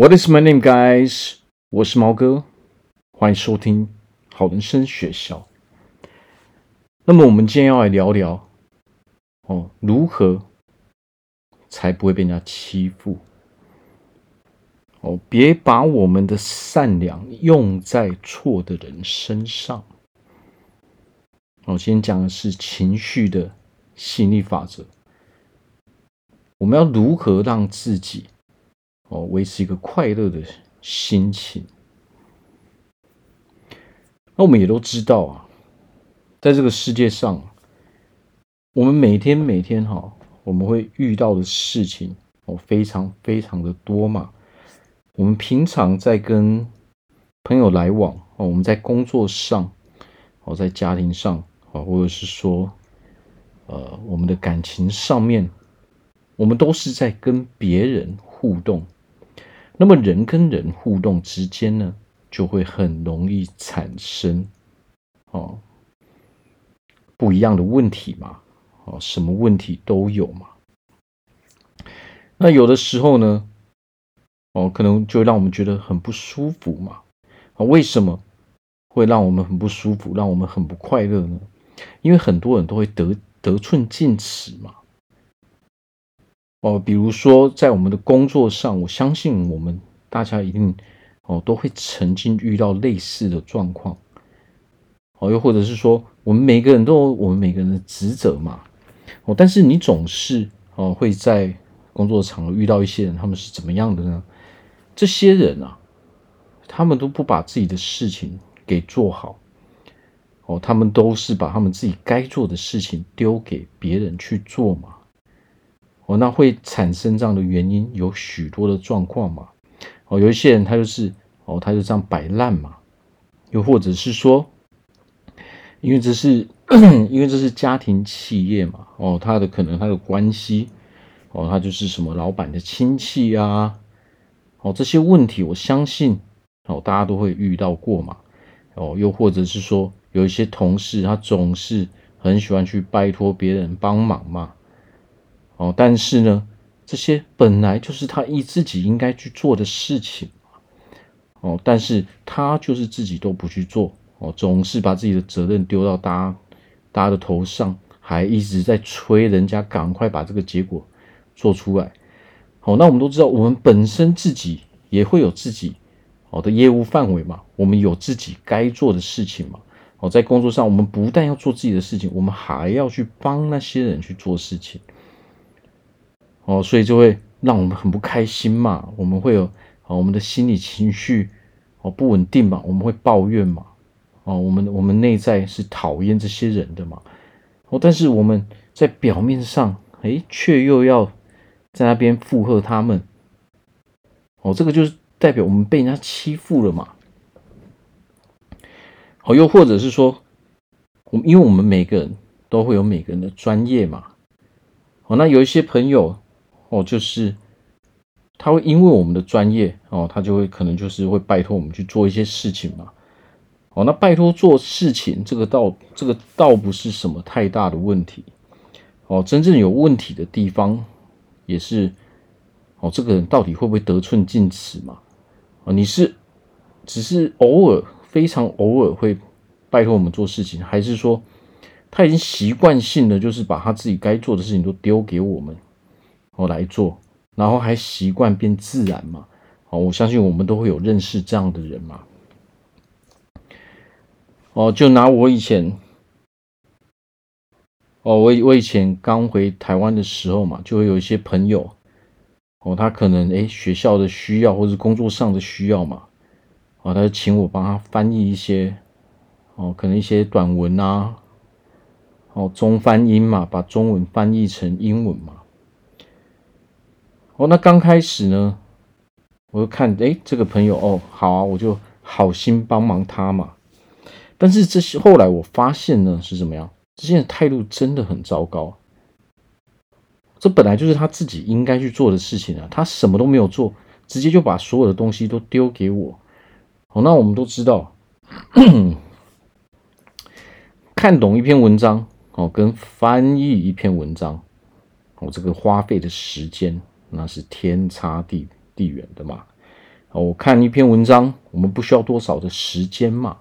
What is my name, guys？我是毛哥，欢迎收听好人生学校。那么，我们今天要来聊聊哦，如何才不会被人家欺负？哦，别把我们的善良用在错的人身上。我今天讲的是情绪的吸引力法则。我们要如何让自己？哦，维持一个快乐的心情。那我们也都知道啊，在这个世界上，我们每天每天哈，我们会遇到的事情哦，非常非常的多嘛。我们平常在跟朋友来往哦，我们在工作上哦，在家庭上啊，或者是说呃，我们的感情上面，我们都是在跟别人互动。那么人跟人互动之间呢，就会很容易产生哦不一样的问题嘛，哦什么问题都有嘛。那有的时候呢，哦可能就让我们觉得很不舒服嘛。啊，为什么会让我们很不舒服，让我们很不快乐呢？因为很多人都会得得寸进尺嘛。哦，比如说在我们的工作上，我相信我们大家一定哦都会曾经遇到类似的状况，哦，又或者是说，我们每个人都有我们每个人的职责嘛，哦，但是你总是哦会在工作场合遇到一些人，他们是怎么样的呢？这些人啊，他们都不把自己的事情给做好，哦，他们都是把他们自己该做的事情丢给别人去做嘛。哦，那会产生这样的原因有许多的状况嘛？哦，有一些人他就是哦，他就这样摆烂嘛，又或者是说，因为这是 因为这是家庭企业嘛，哦，他的可能他的关系，哦，他就是什么老板的亲戚啊，哦，这些问题我相信哦，大家都会遇到过嘛，哦，又或者是说有一些同事他总是很喜欢去拜托别人帮忙嘛。哦，但是呢，这些本来就是他一自己应该去做的事情，哦，但是他就是自己都不去做，哦，总是把自己的责任丢到大家大家的头上，还一直在催人家赶快把这个结果做出来。好，那我们都知道，我们本身自己也会有自己好的业务范围嘛，我们有自己该做的事情嘛。哦，在工作上，我们不但要做自己的事情，我们还要去帮那些人去做事情。哦，所以就会让我们很不开心嘛，我们会有哦，我们的心理情绪哦不稳定嘛，我们会抱怨嘛，哦，我们我们内在是讨厌这些人的嘛，哦，但是我们在表面上，诶，却又要在那边附和他们，哦，这个就是代表我们被人家欺负了嘛，哦，又或者是说，我因为我们每个人都会有每个人的专业嘛，哦，那有一些朋友。哦，就是他会因为我们的专业哦，他就会可能就是会拜托我们去做一些事情嘛。哦，那拜托做事情，这个倒这个倒不是什么太大的问题。哦，真正有问题的地方也是哦，这个人到底会不会得寸进尺嘛？哦，你是只是偶尔非常偶尔会拜托我们做事情，还是说他已经习惯性的就是把他自己该做的事情都丢给我们？我来做，然后还习惯变自然嘛？哦，我相信我们都会有认识这样的人嘛。哦，就拿我以前，哦，我我以前刚回台湾的时候嘛，就会有一些朋友，哦，他可能诶学校的需要或者工作上的需要嘛，哦，他就请我帮他翻译一些，哦，可能一些短文啊，哦，中翻英嘛，把中文翻译成英文嘛。哦，那刚开始呢，我就看，哎，这个朋友，哦，好啊，我就好心帮忙他嘛。但是这些后来我发现呢，是怎么样？这些人态度真的很糟糕。这本来就是他自己应该去做的事情啊，他什么都没有做，直接就把所有的东西都丢给我。哦，那我们都知道，看懂一篇文章，哦，跟翻译一篇文章，哦，这个花费的时间。那是天差地地远的嘛，我看一篇文章，我们不需要多少的时间嘛。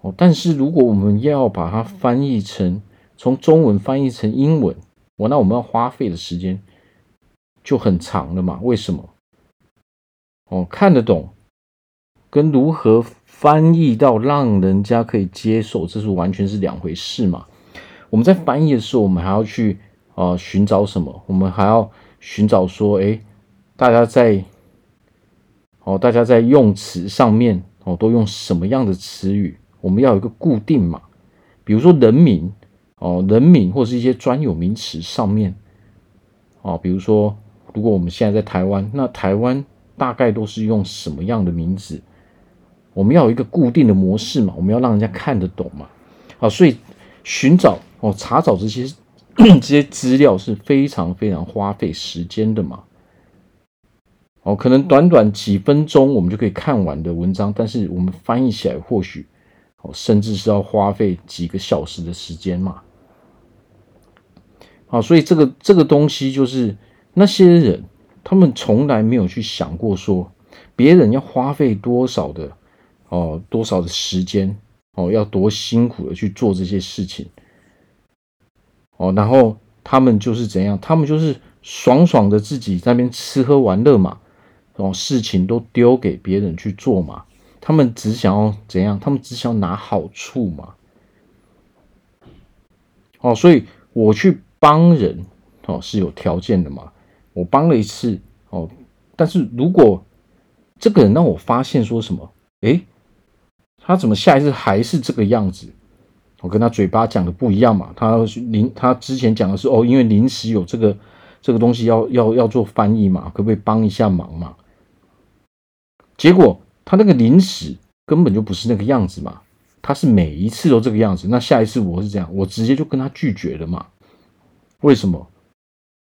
哦，但是如果我们要把它翻译成从中文翻译成英文，我，那我们要花费的时间就很长了嘛？为什么？哦，看得懂跟如何翻译到让人家可以接受，这是完全是两回事嘛。我们在翻译的时候，我们还要去啊寻找什么？我们还要寻找说，哎，大家在哦，大家在用词上面哦，都用什么样的词语？我们要有一个固定嘛。比如说人名哦，人名或是一些专有名词上面哦，比如说，如果我们现在在台湾，那台湾大概都是用什么样的名字？我们要有一个固定的模式嘛，我们要让人家看得懂嘛。啊，所以寻找。哦，查找这些 这些资料是非常非常花费时间的嘛。哦，可能短短几分钟我们就可以看完的文章，但是我们翻译起来或许哦，甚至是要花费几个小时的时间嘛。好，所以这个这个东西就是那些人，他们从来没有去想过说别人要花费多少的哦，多少的时间哦，要多辛苦的去做这些事情。哦，然后他们就是怎样？他们就是爽爽的自己在那边吃喝玩乐嘛，哦，事情都丢给别人去做嘛。他们只想要怎样？他们只想拿好处嘛。哦，所以我去帮人哦是有条件的嘛。我帮了一次哦，但是如果这个人让我发现说什么，诶，他怎么下一次还是这个样子？我跟他嘴巴讲的不一样嘛，他临他之前讲的是哦，因为临时有这个这个东西要要要做翻译嘛，可不可以帮一下忙嘛？结果他那个临时根本就不是那个样子嘛，他是每一次都这个样子。那下一次我是这样，我直接就跟他拒绝了嘛。为什么？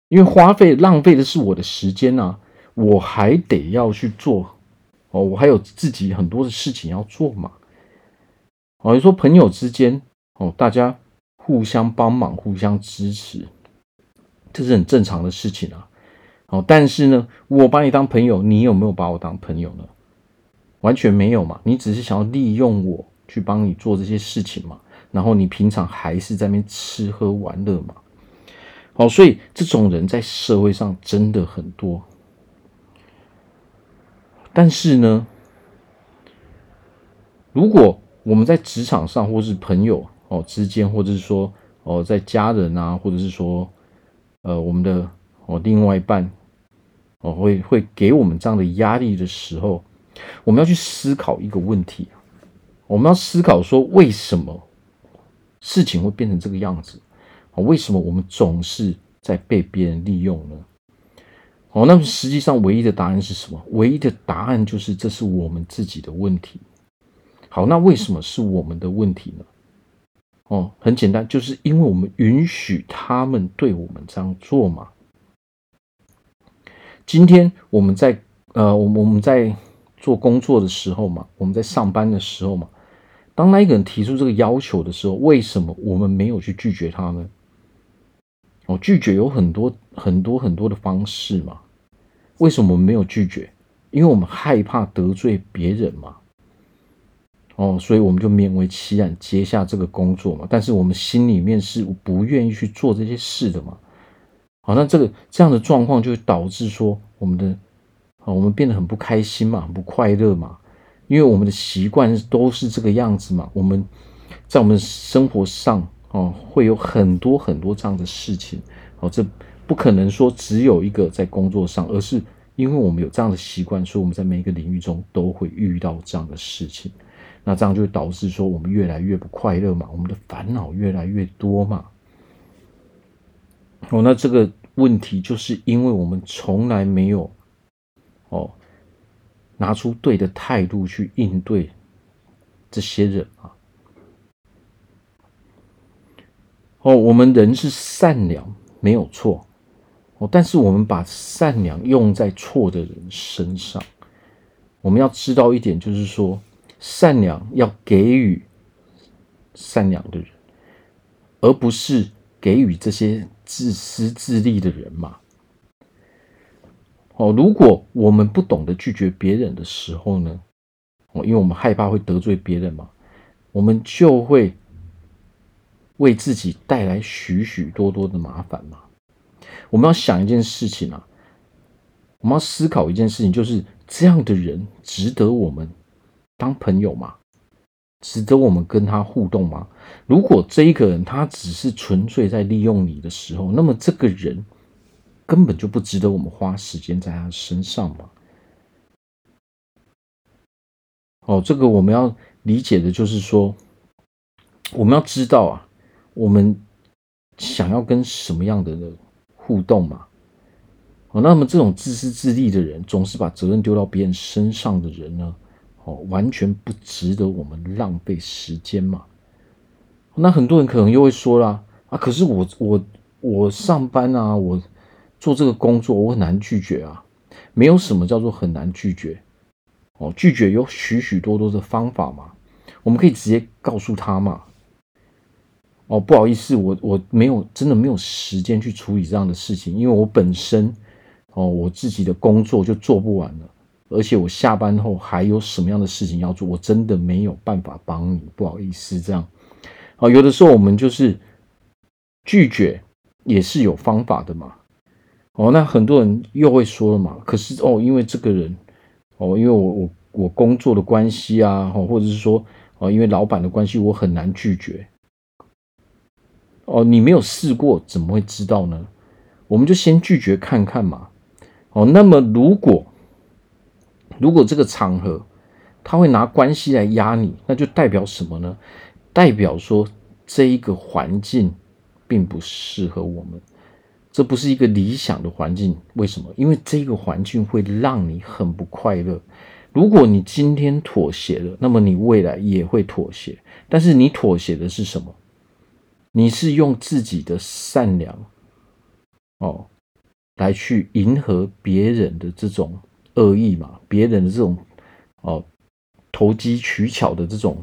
因为花费浪费的是我的时间啊，我还得要去做哦，我还有自己很多的事情要做嘛。哦，你说朋友之间。哦，大家互相帮忙、互相支持，这是很正常的事情啊。哦，但是呢，我把你当朋友，你有没有把我当朋友呢？完全没有嘛。你只是想要利用我去帮你做这些事情嘛。然后你平常还是在那边吃喝玩乐嘛。好，所以这种人在社会上真的很多。但是呢，如果我们在职场上或是朋友，哦，之间或者是说哦，在家人啊，或者是说呃，我们的哦另外一半哦，会会给我们这样的压力的时候，我们要去思考一个问题，我们要思考说，为什么事情会变成这个样子？哦，为什么我们总是在被别人利用呢？哦，那么实际上唯一的答案是什么？唯一的答案就是这是我们自己的问题。好，那为什么是我们的问题呢？哦，很简单，就是因为我们允许他们对我们这样做嘛。今天我们在呃，我我们在做工作的时候嘛，我们在上班的时候嘛，当那一个人提出这个要求的时候，为什么我们没有去拒绝他呢？哦，拒绝有很多很多很多的方式嘛。为什么我们没有拒绝？因为我们害怕得罪别人嘛。哦，所以我们就勉为其难接下这个工作嘛，但是我们心里面是不愿意去做这些事的嘛。好，那这个这样的状况就会导致说我们的啊，我们变得很不开心嘛，很不快乐嘛，因为我们的习惯都是这个样子嘛。我们在我们生活上哦，会有很多很多这样的事情哦，这不可能说只有一个在工作上，而是因为我们有这样的习惯，所以我们在每一个领域中都会遇到这样的事情。那这样就会导致说我们越来越不快乐嘛，我们的烦恼越来越多嘛。哦，那这个问题就是因为我们从来没有哦拿出对的态度去应对这些人啊。哦，我们人是善良没有错哦，但是我们把善良用在错的人身上。我们要知道一点，就是说。善良要给予善良的人，而不是给予这些自私自利的人嘛。哦，如果我们不懂得拒绝别人的时候呢，哦，因为我们害怕会得罪别人嘛，我们就会为自己带来许许多多的麻烦嘛。我们要想一件事情啊，我们要思考一件事情，就是这样的人值得我们当朋友吗？值得我们跟他互动吗？如果这一个人他只是纯粹在利用你的时候，那么这个人根本就不值得我们花时间在他身上嘛。哦，这个我们要理解的就是说，我们要知道啊，我们想要跟什么样的人互动嘛。哦，那么这种自私自利的人，总是把责任丢到别人身上的人呢？完全不值得我们浪费时间嘛？那很多人可能又会说啦，啊，可是我我我上班啊，我做这个工作，我很难拒绝啊。没有什么叫做很难拒绝哦，拒绝有许许多多的方法嘛，我们可以直接告诉他嘛。哦，不好意思，我我没有真的没有时间去处理这样的事情，因为我本身哦，我自己的工作就做不完了。而且我下班后还有什么样的事情要做，我真的没有办法帮你，不好意思，这样。啊，有的时候我们就是拒绝也是有方法的嘛。哦，那很多人又会说了嘛，可是哦，因为这个人，哦，因为我我我工作的关系啊，或者是说哦，因为老板的关系，我很难拒绝。哦，你没有试过，怎么会知道呢？我们就先拒绝看看嘛。哦，那么如果如果这个场合他会拿关系来压你，那就代表什么呢？代表说这一个环境并不适合我们，这不是一个理想的环境。为什么？因为这个环境会让你很不快乐。如果你今天妥协了，那么你未来也会妥协。但是你妥协的是什么？你是用自己的善良哦来去迎合别人的这种。恶意嘛，别人的这种哦投机取巧的这种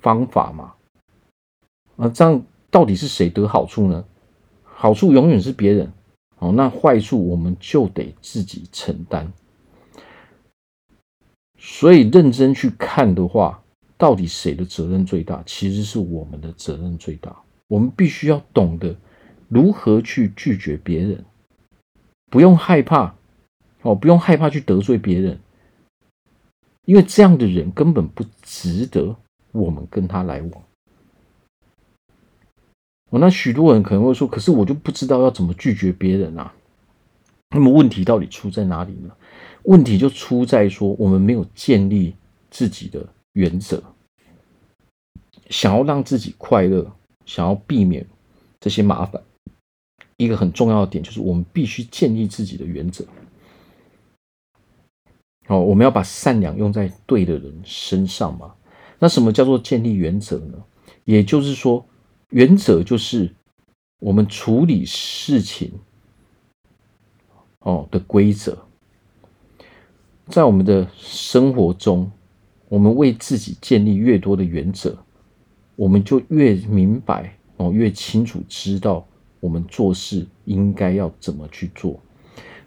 方法嘛，啊，这样到底是谁得好处呢？好处永远是别人哦，那坏处我们就得自己承担。所以认真去看的话，到底谁的责任最大？其实是我们的责任最大。我们必须要懂得如何去拒绝别人，不用害怕。哦，不用害怕去得罪别人，因为这样的人根本不值得我们跟他来往。哦，那许多人可能会说：“可是我就不知道要怎么拒绝别人啊。”那么问题到底出在哪里呢？问题就出在说我们没有建立自己的原则。想要让自己快乐，想要避免这些麻烦，一个很重要的点就是我们必须建立自己的原则。哦，我们要把善良用在对的人身上嘛。那什么叫做建立原则呢？也就是说，原则就是我们处理事情哦的规则。在我们的生活中，我们为自己建立越多的原则，我们就越明白哦，越清楚知道我们做事应该要怎么去做。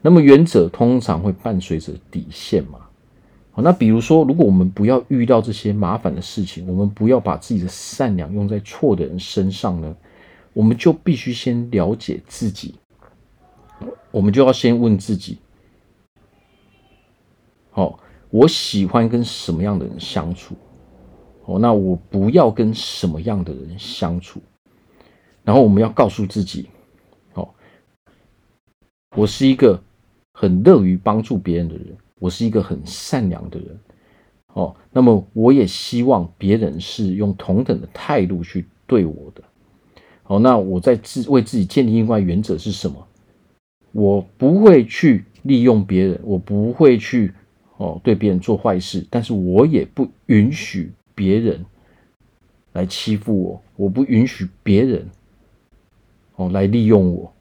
那么原则通常会伴随着底线嘛？好，那比如说，如果我们不要遇到这些麻烦的事情，我们不要把自己的善良用在错的人身上呢，我们就必须先了解自己。我们就要先问自己：好，我喜欢跟什么样的人相处？哦，那我不要跟什么样的人相处？然后我们要告诉自己：我是一个。很乐于帮助别人的人，我是一个很善良的人，哦，那么我也希望别人是用同等的态度去对我的，好，那我在自为自己建立另外原则是什么？我不会去利用别人，我不会去哦对别人做坏事，但是我也不允许别人来欺负我，我不允许别人哦来利用我。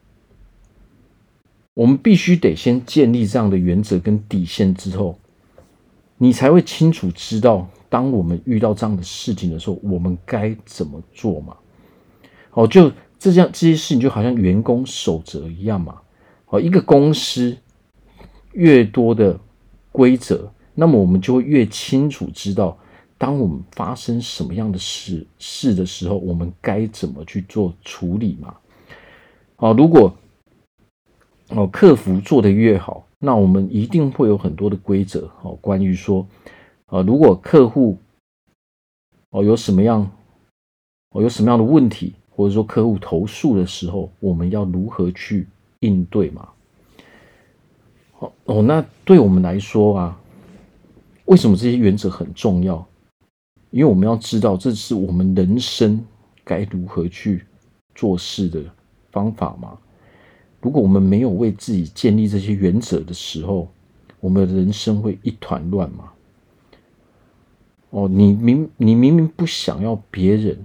我们必须得先建立这样的原则跟底线之后，你才会清楚知道，当我们遇到这样的事情的时候，我们该怎么做嘛？哦，就这样这些事情就好像员工守则一样嘛。哦，一个公司越多的规则，那么我们就会越清楚知道，当我们发生什么样的事事的时候，我们该怎么去做处理嘛？哦，如果哦客服做得越好，那我们一定会有很多的规则哦，关于说，呃，如果客户哦有什么样哦有什么样的问题，或者说客户投诉的时候，我们要如何去应对嘛？哦哦，那对我们来说啊，为什么这些原则很重要？因为我们要知道，这是我们人生该如何去做事的方法嘛。如果我们没有为自己建立这些原则的时候，我们的人生会一团乱嘛。哦，你明你明明不想要别人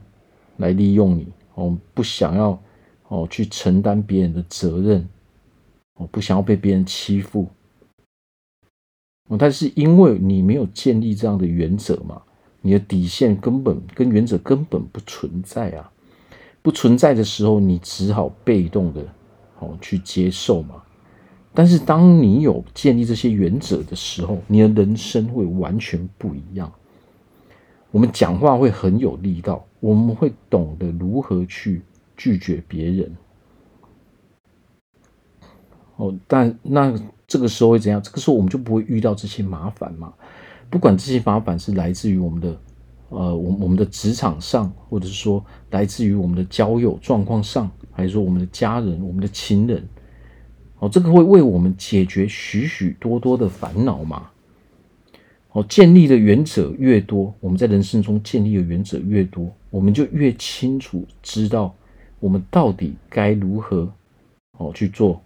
来利用你，哦，不想要哦去承担别人的责任。哦不想要被别人欺负，但是因为你没有建立这样的原则嘛，你的底线根本跟原则根本不存在啊！不存在的时候，你只好被动的哦去接受嘛。但是当你有建立这些原则的时候，你的人生会完全不一样。我们讲话会很有力道，我们会懂得如何去拒绝别人。哦，但那这个时候会怎样？这个时候我们就不会遇到这些麻烦嘛。不管这些麻烦是来自于我们的，呃，我我们的职场上，或者是说来自于我们的交友状况上，还是说我们的家人、我们的亲人，哦，这个会为我们解决许许多多的烦恼嘛。哦，建立的原则越多，我们在人生中建立的原则越多，我们就越清楚知道我们到底该如何哦去做。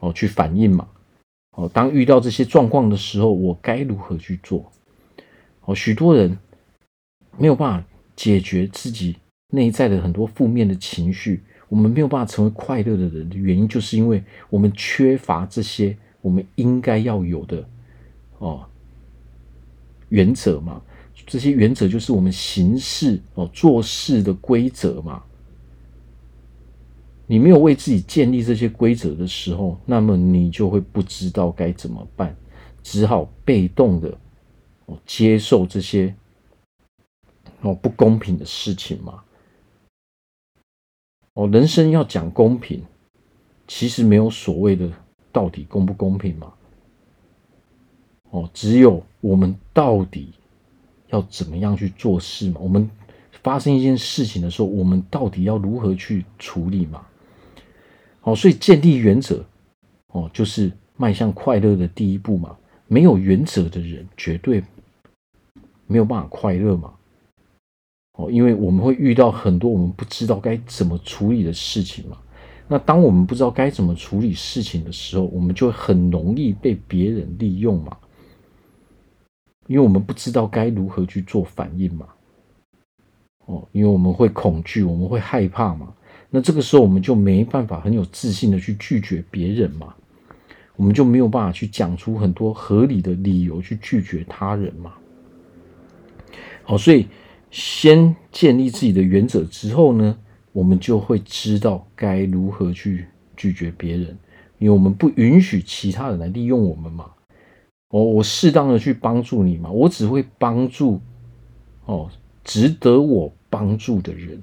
哦，去反应嘛。哦，当遇到这些状况的时候，我该如何去做？哦，许多人没有办法解决自己内在的很多负面的情绪，我们没有办法成为快乐的人的原因，就是因为我们缺乏这些我们应该要有的哦原则嘛。这些原则就是我们行事哦做事的规则嘛。你没有为自己建立这些规则的时候，那么你就会不知道该怎么办，只好被动的哦接受这些哦不公平的事情嘛。哦，人生要讲公平，其实没有所谓的到底公不公平嘛。哦，只有我们到底要怎么样去做事嘛。我们发生一件事情的时候，我们到底要如何去处理嘛？哦，所以建立原则，哦，就是迈向快乐的第一步嘛。没有原则的人，绝对没有办法快乐嘛。哦，因为我们会遇到很多我们不知道该怎么处理的事情嘛。那当我们不知道该怎么处理事情的时候，我们就很容易被别人利用嘛。因为我们不知道该如何去做反应嘛。哦，因为我们会恐惧，我们会害怕嘛。那这个时候我们就没办法很有自信的去拒绝别人嘛，我们就没有办法去讲出很多合理的理由去拒绝他人嘛。哦，所以先建立自己的原则之后呢，我们就会知道该如何去拒绝别人，因为我们不允许其他人来利用我们嘛。哦，我适当的去帮助你嘛，我只会帮助哦值得我帮助的人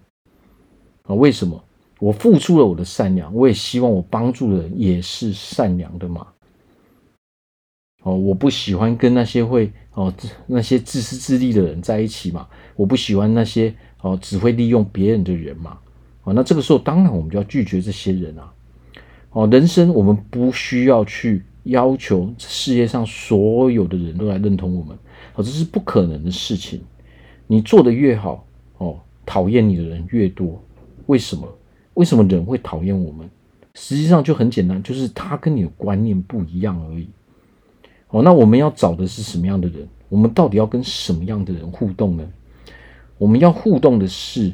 啊。为什么？我付出了我的善良，我也希望我帮助的人也是善良的嘛。哦，我不喜欢跟那些会哦那些自私自利的人在一起嘛。我不喜欢那些哦只会利用别人的人嘛。哦，那这个时候当然我们就要拒绝这些人啊。哦，人生我们不需要去要求世界上所有的人都来认同我们，哦，这是不可能的事情。你做的越好，哦，讨厌你的人越多，为什么？为什么人会讨厌我们？实际上就很简单，就是他跟你的观念不一样而已。哦，那我们要找的是什么样的人？我们到底要跟什么样的人互动呢？我们要互动的是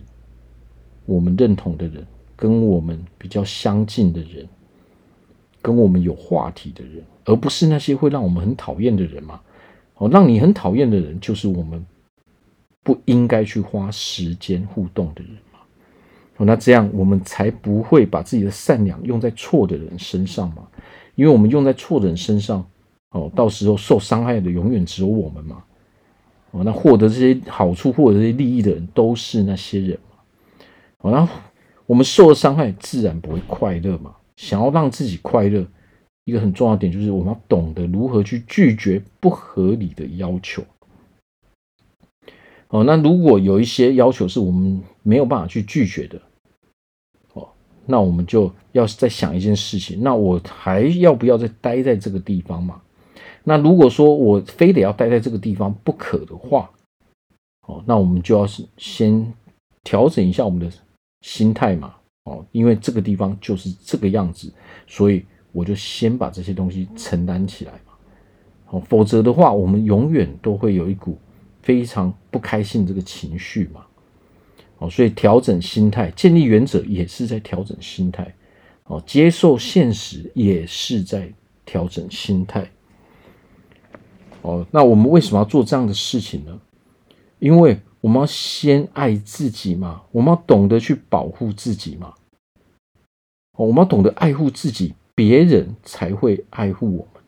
我们认同的人，跟我们比较相近的人，跟我们有话题的人，而不是那些会让我们很讨厌的人嘛。哦，让你很讨厌的人，就是我们不应该去花时间互动的人嘛。哦。那这样我们才不会把自己的善良用在错的人身上嘛。因为我们用在错的人身上，哦，到时候受伤害的永远只有我们嘛。哦，那获得这些好处、获得这些利益的人都是那些人嘛。哦，那我们受了伤害，自然不会快乐嘛。想要让自己快乐，一个很重要的点就是我们要懂得如何去拒绝不合理的要求。哦，那如果有一些要求是我们没有办法去拒绝的，哦，那我们就要再想一件事情，那我还要不要再待在这个地方嘛？那如果说我非得要待在这个地方不可的话，哦，那我们就要是先调整一下我们的心态嘛，哦，因为这个地方就是这个样子，所以我就先把这些东西承担起来嘛，哦，否则的话，我们永远都会有一股非常不开心这个情绪嘛，哦，所以调整心态，建立原则也是在调整心态，哦，接受现实也是在调整心态。哦，那我们为什么要做这样的事情呢？因为我们要先爱自己嘛，我们要懂得去保护自己嘛。哦，我们要懂得爱护自己，别人才会爱护我们。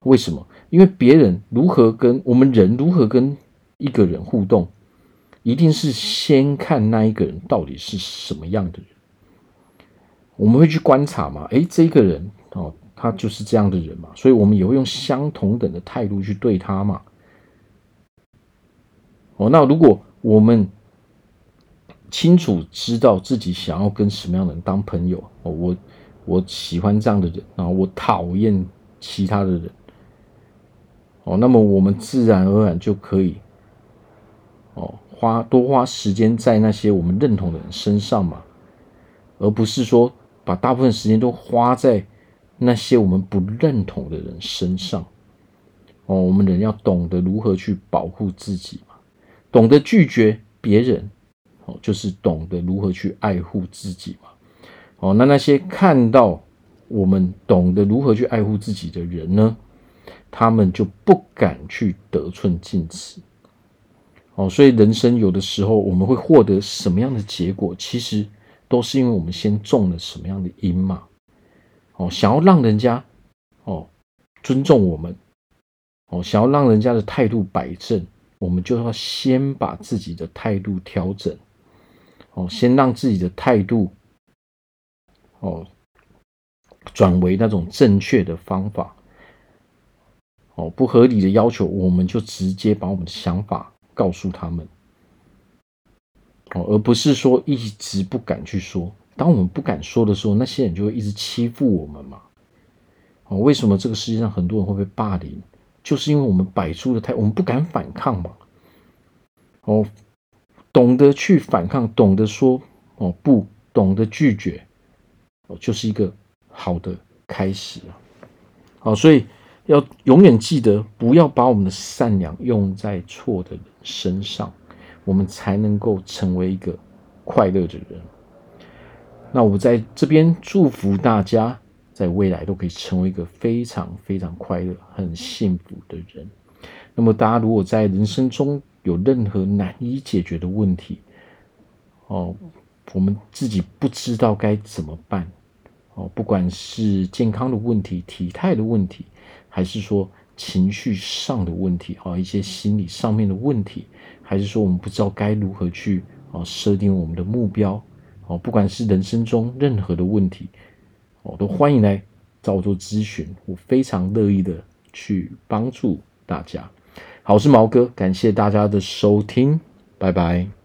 为什么？因为别人如何跟我们人如何跟一个人互动，一定是先看那一个人到底是什么样的人。我们会去观察嘛？诶，这个人哦。他就是这样的人嘛，所以我们也会用相同等的态度去对他嘛。哦，那如果我们清楚知道自己想要跟什么样的人当朋友，哦，我我喜欢这样的人，然后我讨厌其他的人，哦，那么我们自然而然就可以，哦，花多花时间在那些我们认同的人身上嘛，而不是说把大部分时间都花在。那些我们不认同的人身上，哦，我们人要懂得如何去保护自己嘛，懂得拒绝别人，哦，就是懂得如何去爱护自己嘛，哦，那那些看到我们懂得如何去爱护自己的人呢，他们就不敢去得寸进尺，哦，所以人生有的时候我们会获得什么样的结果，其实都是因为我们先种了什么样的因嘛。哦，想要让人家哦尊重我们，哦，想要让人家的态度摆正，我们就要先把自己的态度调整，哦，先让自己的态度哦转为那种正确的方法，哦，不合理的要求，我们就直接把我们的想法告诉他们，哦，而不是说一直不敢去说。当我们不敢说的时候，那些人就会一直欺负我们嘛。哦，为什么这个世界上很多人会被霸凌？就是因为我们摆出的态，我们不敢反抗嘛。哦，懂得去反抗，懂得说哦不，懂得拒绝，哦，就是一个好的开始啊。好，所以要永远记得，不要把我们的善良用在错的人身上，我们才能够成为一个快乐的人。那我在这边祝福大家，在未来都可以成为一个非常非常快乐、很幸福的人。那么，大家如果在人生中有任何难以解决的问题，哦，我们自己不知道该怎么办，哦，不管是健康的问题、体态的问题，还是说情绪上的问题，啊，一些心理上面的问题，还是说我们不知道该如何去啊设定我们的目标。哦，不管是人生中任何的问题，哦，都欢迎来找我做咨询，我非常乐意的去帮助大家。好，我是毛哥，感谢大家的收听，拜拜。